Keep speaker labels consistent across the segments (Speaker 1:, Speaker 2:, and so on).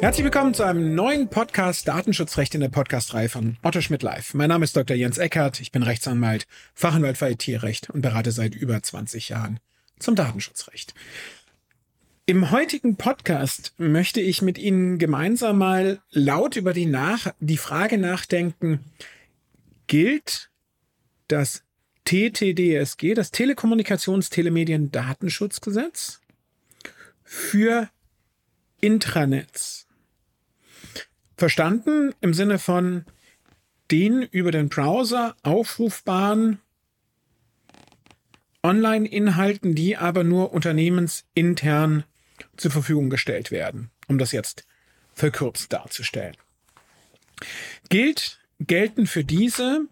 Speaker 1: Herzlich willkommen zu einem neuen Podcast Datenschutzrecht in der Podcastreihe von Otto Schmidt Live. Mein Name ist Dr. Jens Eckert, ich bin Rechtsanwalt, Fachanwalt für IT-Recht und berate seit über 20 Jahren zum Datenschutzrecht. Im heutigen Podcast möchte ich mit Ihnen gemeinsam mal laut über die, nach die Frage nachdenken, gilt das TTDSG, das Telekommunikations-Telemedien-Datenschutzgesetz, für Intranets? Verstanden im Sinne von den über den Browser aufrufbaren Online-Inhalten, die aber nur unternehmensintern zur Verfügung gestellt werden, um das jetzt verkürzt darzustellen. Gilt, gelten für diese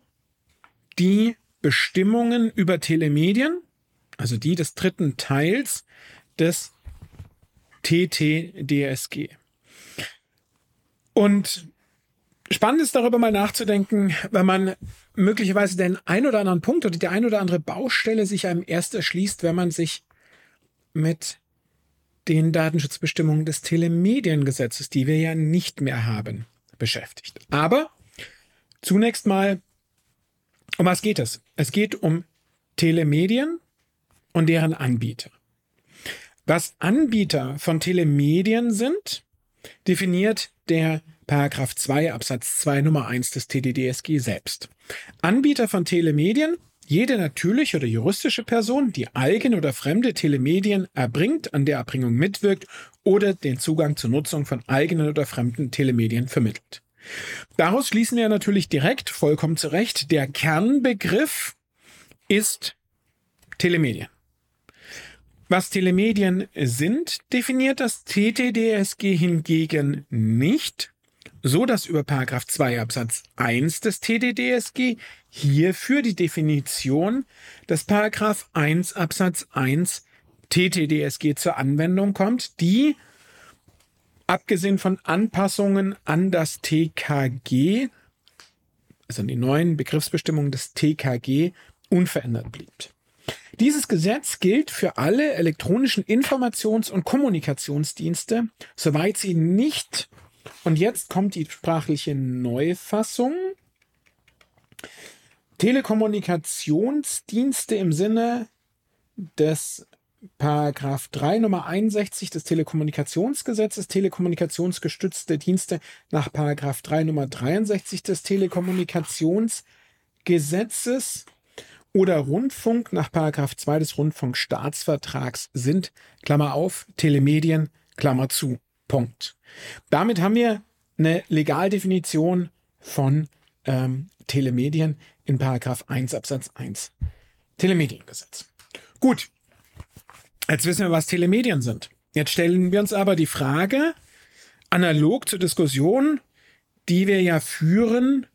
Speaker 1: die Bestimmungen über Telemedien, also die des dritten Teils des TTDSG. Und spannend ist darüber mal nachzudenken, wenn man möglicherweise den ein oder anderen Punkt oder die ein oder andere Baustelle sich einem erst erschließt, wenn man sich mit den Datenschutzbestimmungen des Telemediengesetzes, die wir ja nicht mehr haben, beschäftigt. Aber zunächst mal, um was geht es? Es geht um Telemedien und deren Anbieter. Was Anbieter von Telemedien sind, definiert der Paragraph 2 Absatz 2 Nummer 1 des TDDSG selbst. Anbieter von Telemedien jede natürliche oder juristische Person, die eigene oder fremde Telemedien erbringt, an der Erbringung mitwirkt oder den Zugang zur Nutzung von eigenen oder fremden Telemedien vermittelt. Daraus schließen wir natürlich direkt, vollkommen zu Recht, der Kernbegriff ist Telemedien. Was Telemedien sind, definiert das TTDSG hingegen nicht, so dass über 2 Absatz 1 des TTDSG hierfür die Definition des 1 Absatz 1 TTDSG zur Anwendung kommt, die abgesehen von Anpassungen an das TKG, also an die neuen Begriffsbestimmungen des TKG, unverändert blieb. Dieses Gesetz gilt für alle elektronischen Informations- und Kommunikationsdienste, soweit sie nicht, und jetzt kommt die sprachliche Neufassung, Telekommunikationsdienste im Sinne des Paragraph 3 Nummer 61 des Telekommunikationsgesetzes, telekommunikationsgestützte Dienste nach Paragraph 3 Nummer 63 des Telekommunikationsgesetzes oder Rundfunk nach 2 des Rundfunkstaatsvertrags sind, Klammer auf, Telemedien, Klammer zu. Punkt. Damit haben wir eine Legaldefinition von ähm, Telemedien in 1 Absatz 1 Telemediengesetz. Gut, jetzt wissen wir, was Telemedien sind. Jetzt stellen wir uns aber die Frage, analog zur Diskussion, die wir ja führen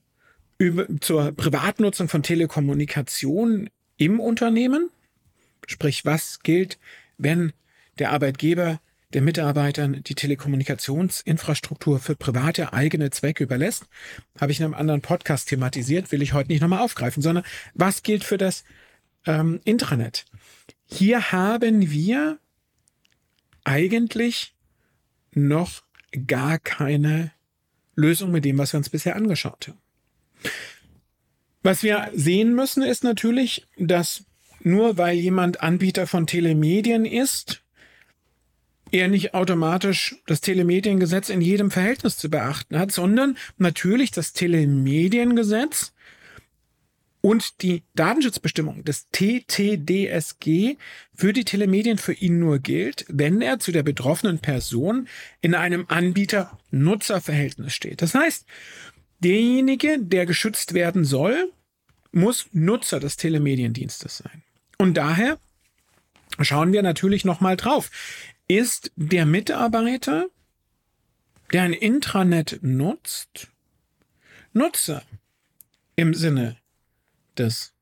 Speaker 1: über, zur Privatnutzung von Telekommunikation im Unternehmen. Sprich, was gilt, wenn der Arbeitgeber der Mitarbeitern die Telekommunikationsinfrastruktur für private eigene Zwecke überlässt, habe ich in einem anderen Podcast thematisiert, will ich heute nicht nochmal aufgreifen, sondern was gilt für das ähm, Intranet? Hier haben wir eigentlich noch gar keine Lösung mit dem, was wir uns bisher angeschaut haben. Was wir sehen müssen, ist natürlich, dass nur weil jemand Anbieter von Telemedien ist, er nicht automatisch das Telemediengesetz in jedem Verhältnis zu beachten hat, sondern natürlich das Telemediengesetz und die Datenschutzbestimmung des TTDSG für die Telemedien für ihn nur gilt, wenn er zu der betroffenen Person in einem Anbieter-Nutzer-Verhältnis steht. Das heißt, derjenige, der geschützt werden soll, muss Nutzer des Telemediendienstes sein. Und daher schauen wir natürlich nochmal drauf. Ist der Mitarbeiter, der ein Intranet nutzt, Nutzer im Sinne des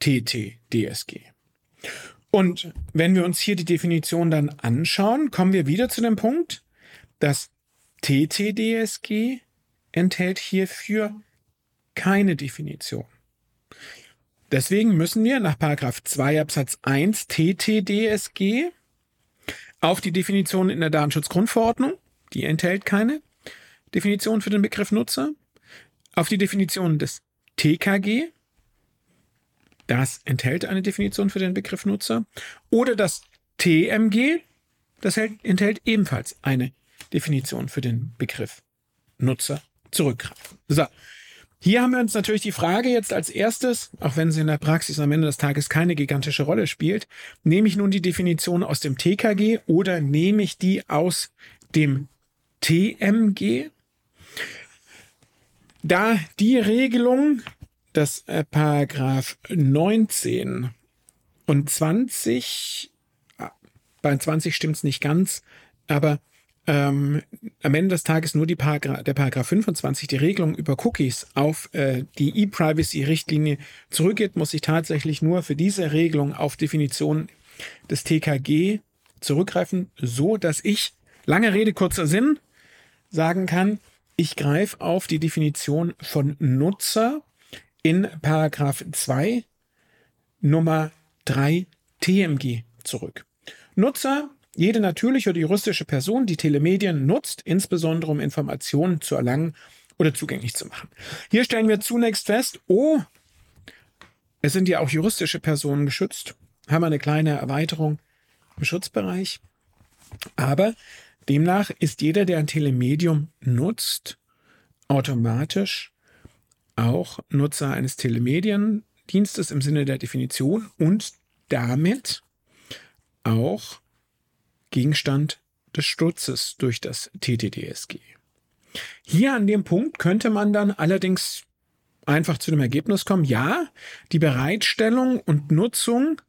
Speaker 1: TTDSG? Und wenn wir uns hier die Definition dann anschauen, kommen wir wieder zu dem Punkt, dass TTDSG enthält hierfür keine Definition. Deswegen müssen wir nach 2 Absatz 1 TTDSG auf die Definition in der Datenschutzgrundverordnung, die enthält keine Definition für den Begriff Nutzer, auf die Definition des TKG, das enthält eine Definition für den Begriff Nutzer, oder das TMG, das enthält ebenfalls eine Definition für den Begriff Nutzer zurückgreifen. So, hier haben wir uns natürlich die Frage jetzt als erstes, auch wenn sie in der Praxis am Ende des Tages keine gigantische Rolle spielt, nehme ich nun die Definition aus dem TKG oder nehme ich die aus dem TMG? Da die Regelung, dass äh, Paragraph 19 und 20, ah, bei 20 stimmt es nicht ganz, aber ähm, am Ende des Tages nur die Paragra der Paragraph 25, die Regelung über Cookies auf äh, die E-Privacy-Richtlinie zurückgeht, muss ich tatsächlich nur für diese Regelung auf Definition des TKG zurückgreifen, so dass ich, lange Rede, kurzer Sinn, sagen kann, ich greife auf die Definition von Nutzer in Paragraph 2 Nummer 3 TMG zurück. Nutzer jede natürliche oder juristische Person, die Telemedien nutzt, insbesondere um Informationen zu erlangen oder zugänglich zu machen. Hier stellen wir zunächst fest, oh, es sind ja auch juristische Personen geschützt, haben eine kleine Erweiterung im Schutzbereich. Aber demnach ist jeder, der ein Telemedium nutzt, automatisch auch Nutzer eines Telemediendienstes im Sinne der Definition und damit auch Gegenstand des Sturzes durch das TTDSG. Hier an dem Punkt könnte man dann allerdings einfach zu dem Ergebnis kommen, ja, die Bereitstellung und Nutzung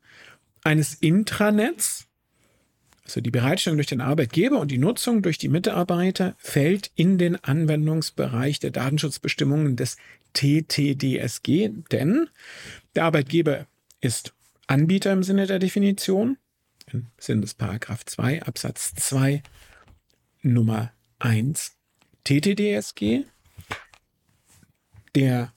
Speaker 1: eines Intranets, also die Bereitstellung durch den Arbeitgeber und die Nutzung durch die Mitarbeiter fällt in den Anwendungsbereich der Datenschutzbestimmungen des TTDSG, denn der Arbeitgeber ist Anbieter im Sinne der Definition im Sinne des Paragraph 2 Absatz 2 Nummer 1 TTDSG. Der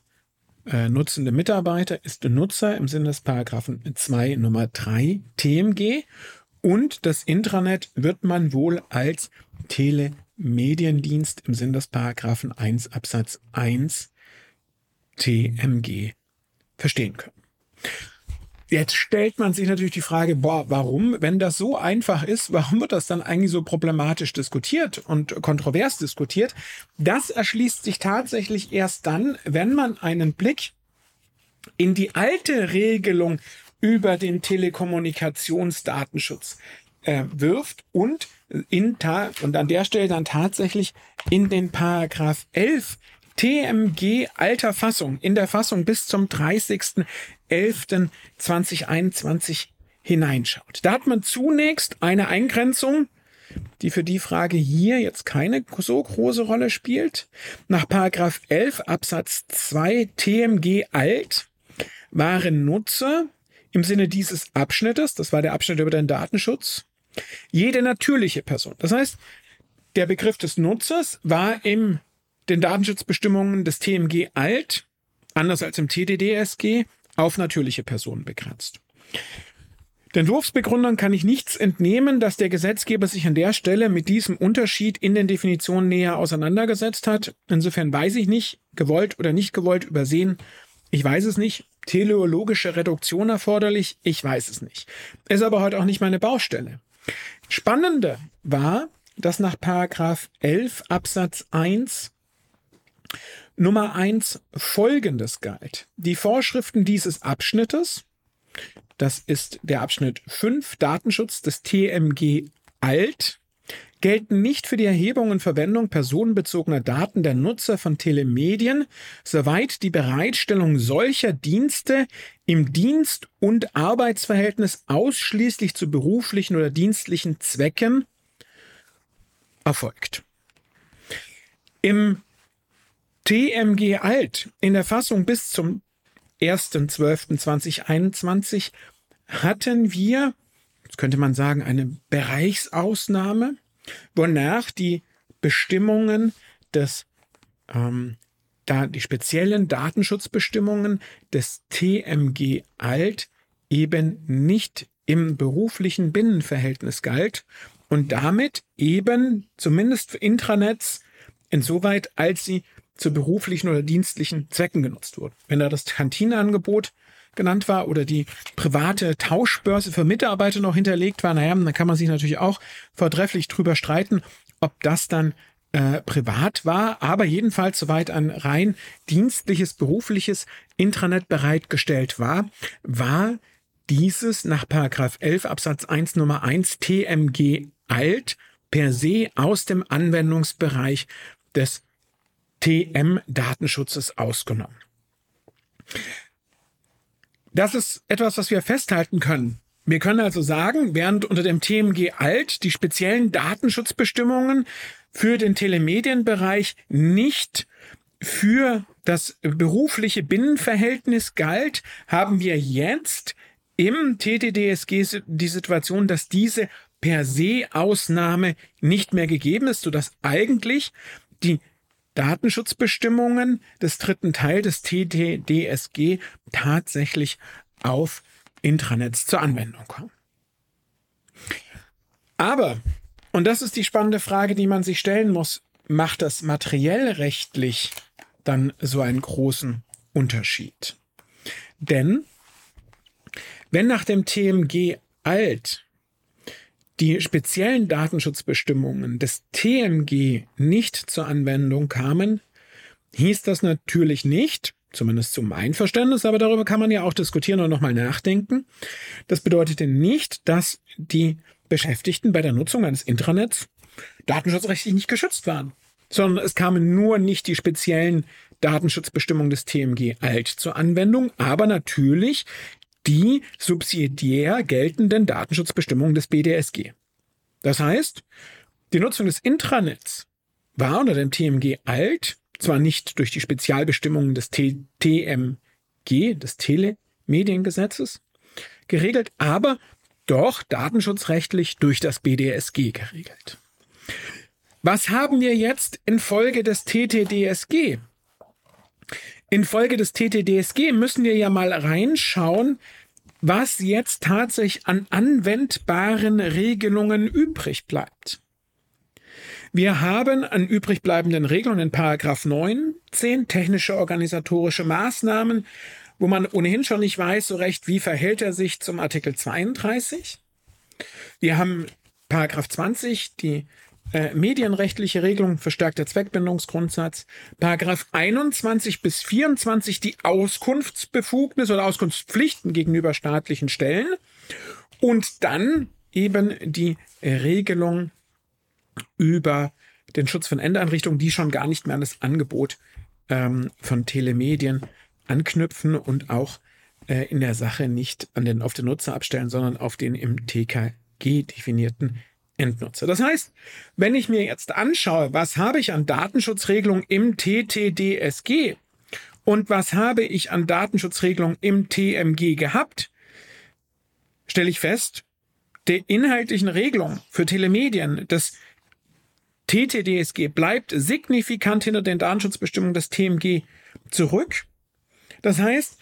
Speaker 1: äh, nutzende Mitarbeiter ist Nutzer im Sinne des Paragraphen 2 Nummer 3 TMG und das Intranet wird man wohl als Telemediendienst im Sinne des Paragraphen 1 Absatz 1 TMG verstehen können. Jetzt stellt man sich natürlich die Frage, boah, warum, wenn das so einfach ist, warum wird das dann eigentlich so problematisch diskutiert und kontrovers diskutiert? Das erschließt sich tatsächlich erst dann, wenn man einen Blick in die alte Regelung über den Telekommunikationsdatenschutz äh, wirft und in und an der Stelle dann tatsächlich in den Paragraph 11 TMG alter Fassung in der Fassung bis zum 30.11.2021 hineinschaut. Da hat man zunächst eine Eingrenzung, die für die Frage hier jetzt keine so große Rolle spielt. Nach Paragraph 11 Absatz 2 TMG alt waren Nutzer im Sinne dieses Abschnittes, das war der Abschnitt über den Datenschutz, jede natürliche Person. Das heißt, der Begriff des Nutzers war im den Datenschutzbestimmungen des TMG alt, anders als im TDDSG, auf natürliche Personen begrenzt. Den Wurfsbegründern kann ich nichts entnehmen, dass der Gesetzgeber sich an der Stelle mit diesem Unterschied in den Definitionen näher auseinandergesetzt hat. Insofern weiß ich nicht, gewollt oder nicht gewollt übersehen. Ich weiß es nicht. Teleologische Reduktion erforderlich? Ich weiß es nicht. Ist aber heute auch nicht meine Baustelle. Spannender war, dass nach Paragraph 11 Absatz 1 Nummer eins folgendes galt. Die Vorschriften dieses Abschnittes, das ist der Abschnitt 5 Datenschutz des TMG alt, gelten nicht für die Erhebung und Verwendung personenbezogener Daten der Nutzer von Telemedien, soweit die Bereitstellung solcher Dienste im Dienst- und Arbeitsverhältnis ausschließlich zu beruflichen oder dienstlichen Zwecken erfolgt. Im TMG alt in der Fassung bis zum 1.12.2021 hatten wir, könnte man sagen, eine Bereichsausnahme, wonach die Bestimmungen des ähm, da die speziellen Datenschutzbestimmungen des TMG Alt eben nicht im beruflichen Binnenverhältnis galt und damit eben zumindest für Intranets insoweit, als sie zu beruflichen oder dienstlichen Zwecken genutzt wurden. Wenn da das Kantineangebot genannt war oder die private Tauschbörse für Mitarbeiter noch hinterlegt war, naja, dann kann man sich natürlich auch vortrefflich drüber streiten, ob das dann äh, privat war, aber jedenfalls soweit ein rein dienstliches, berufliches Intranet bereitgestellt war, war dieses nach 11 Absatz 1 Nummer 1 TMG alt per se aus dem Anwendungsbereich des TM-Datenschutzes ausgenommen. Das ist etwas, was wir festhalten können. Wir können also sagen, während unter dem TMG alt die speziellen Datenschutzbestimmungen für den Telemedienbereich nicht für das berufliche Binnenverhältnis galt, haben wir jetzt im TTDSG die Situation, dass diese per se Ausnahme nicht mehr gegeben ist, sodass eigentlich die Datenschutzbestimmungen des dritten Teil des TTDSG tatsächlich auf Intranets zur Anwendung kommen. Aber, und das ist die spannende Frage, die man sich stellen muss, macht das materiell rechtlich dann so einen großen Unterschied? Denn wenn nach dem TMG alt die speziellen Datenschutzbestimmungen des TMG nicht zur Anwendung kamen, hieß das natürlich nicht, zumindest zu meinem Verständnis, aber darüber kann man ja auch diskutieren und nochmal nachdenken. Das bedeutete nicht, dass die Beschäftigten bei der Nutzung eines Intranets datenschutzrechtlich nicht geschützt waren, sondern es kamen nur nicht die speziellen Datenschutzbestimmungen des TMG alt zur Anwendung, aber natürlich die subsidiär geltenden Datenschutzbestimmungen des BDSG. Das heißt, die Nutzung des Intranets war unter dem TMG alt, zwar nicht durch die Spezialbestimmungen des TMG, des Telemediengesetzes, geregelt, aber doch datenschutzrechtlich durch das BDSG geregelt. Was haben wir jetzt infolge des TTDSG? Infolge des TTDSG müssen wir ja mal reinschauen, was jetzt tatsächlich an anwendbaren Regelungen übrig bleibt. Wir haben an übrig bleibenden Regelungen in Paragraph 9 zehn technische organisatorische Maßnahmen, wo man ohnehin schon nicht weiß so recht, wie verhält er sich zum Artikel 32. Wir haben Paragraph 20, die äh, medienrechtliche Regelung, verstärkter Zweckbindungsgrundsatz, Paragraph 21 bis 24 die Auskunftsbefugnis oder Auskunftspflichten gegenüber staatlichen Stellen. Und dann eben die Regelung über den Schutz von Endeinrichtungen, die schon gar nicht mehr an das Angebot ähm, von Telemedien anknüpfen und auch äh, in der Sache nicht an den, auf den Nutzer abstellen, sondern auf den im TKG definierten Endnutzer. Das heißt, wenn ich mir jetzt anschaue, was habe ich an Datenschutzregelungen im TTDSG und was habe ich an Datenschutzregelungen im TMG gehabt, stelle ich fest, die inhaltlichen Regelungen für Telemedien des TTDSG bleibt signifikant hinter den Datenschutzbestimmungen des TMG zurück. Das heißt,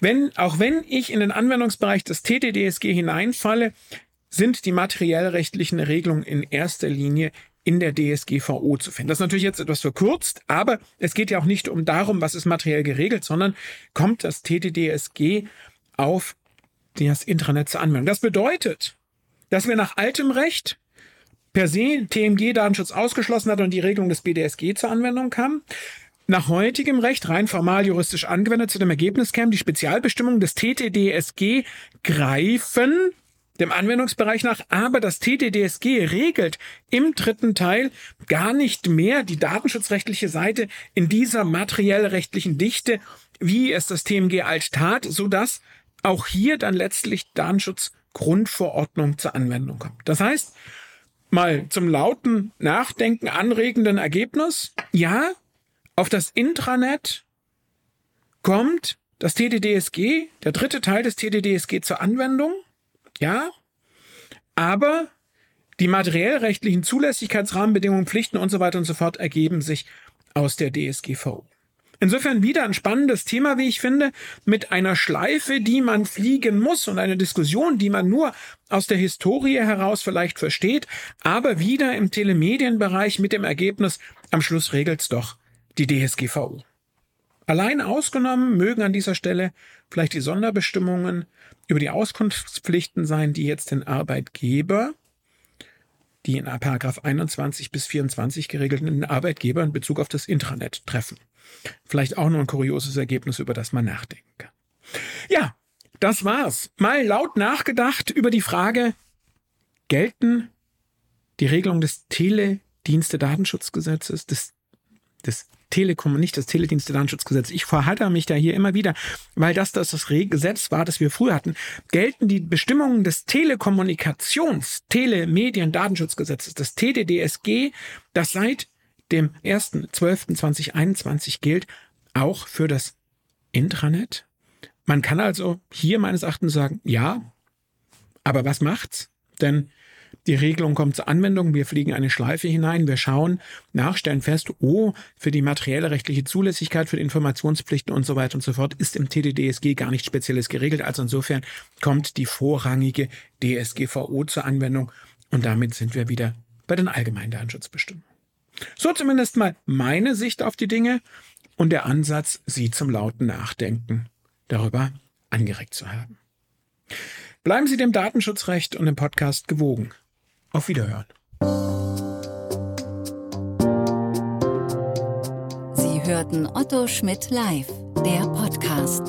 Speaker 1: wenn, auch wenn ich in den Anwendungsbereich des TTDSG hineinfalle, sind die materiellrechtlichen Regelungen in erster Linie in der DSGVO zu finden. Das ist natürlich jetzt etwas verkürzt, aber es geht ja auch nicht um darum, was ist materiell geregelt, sondern kommt das TTDSG auf das Intranet zur Anwendung. Das bedeutet, dass wir nach altem Recht per se TMG-Datenschutz ausgeschlossen hat und die Regelung des BDSG zur Anwendung kam. Nach heutigem Recht rein formal juristisch angewendet zu dem Ergebnis kämen die Spezialbestimmungen des TTDSG greifen dem Anwendungsbereich nach, aber das TTDSG regelt im dritten Teil gar nicht mehr die datenschutzrechtliche Seite in dieser materiell-rechtlichen Dichte, wie es das TMG alt tat, sodass auch hier dann letztlich Datenschutzgrundverordnung zur Anwendung kommt. Das heißt, mal zum lauten Nachdenken anregenden Ergebnis, ja, auf das Intranet kommt das TDDSG, der dritte Teil des TDDSG zur Anwendung. Ja, aber die materiellrechtlichen Zulässigkeitsrahmenbedingungen, Pflichten und so weiter und so fort ergeben sich aus der DSGVO. Insofern wieder ein spannendes Thema, wie ich finde, mit einer Schleife, die man fliegen muss und eine Diskussion, die man nur aus der Historie heraus vielleicht versteht, aber wieder im Telemedienbereich mit dem Ergebnis, am Schluss regelt's doch die DSGVO. Allein ausgenommen mögen an dieser Stelle vielleicht die Sonderbestimmungen über die Auskunftspflichten sein, die jetzt den Arbeitgeber, die in Paragraph 21 bis 24 geregelten Arbeitgeber in Bezug auf das Intranet treffen. Vielleicht auch nur ein kurioses Ergebnis, über das man nachdenken kann. Ja, das war's. Mal laut nachgedacht über die Frage, gelten die Regelungen des Teledienste-Datenschutzgesetzes, des, des Telekom, nicht das Teledienste-Datenschutzgesetz. Ich verhalte mich da hier immer wieder, weil das das, das Gesetz war, das wir früher hatten. Gelten die Bestimmungen des Telekommunikations, Telemedien-Datenschutzgesetzes, das TDDSG, das seit dem 1.12.2021 gilt, auch für das Intranet? Man kann also hier meines Erachtens sagen, ja, aber was macht's? Denn die Regelung kommt zur Anwendung, wir fliegen eine Schleife hinein, wir schauen nach, stellen fest, oh, für die materielle rechtliche Zulässigkeit, für die Informationspflichten und so weiter und so fort ist im TDDSG gar nichts Spezielles geregelt. Also insofern kommt die vorrangige DSGVO zur Anwendung und damit sind wir wieder bei den allgemeinen Datenschutzbestimmungen. So zumindest mal meine Sicht auf die Dinge und der Ansatz, sie zum lauten Nachdenken darüber angeregt zu haben. Bleiben Sie dem Datenschutzrecht und dem Podcast gewogen. Auf Wiederhören.
Speaker 2: Sie hörten Otto Schmidt live, der Podcast.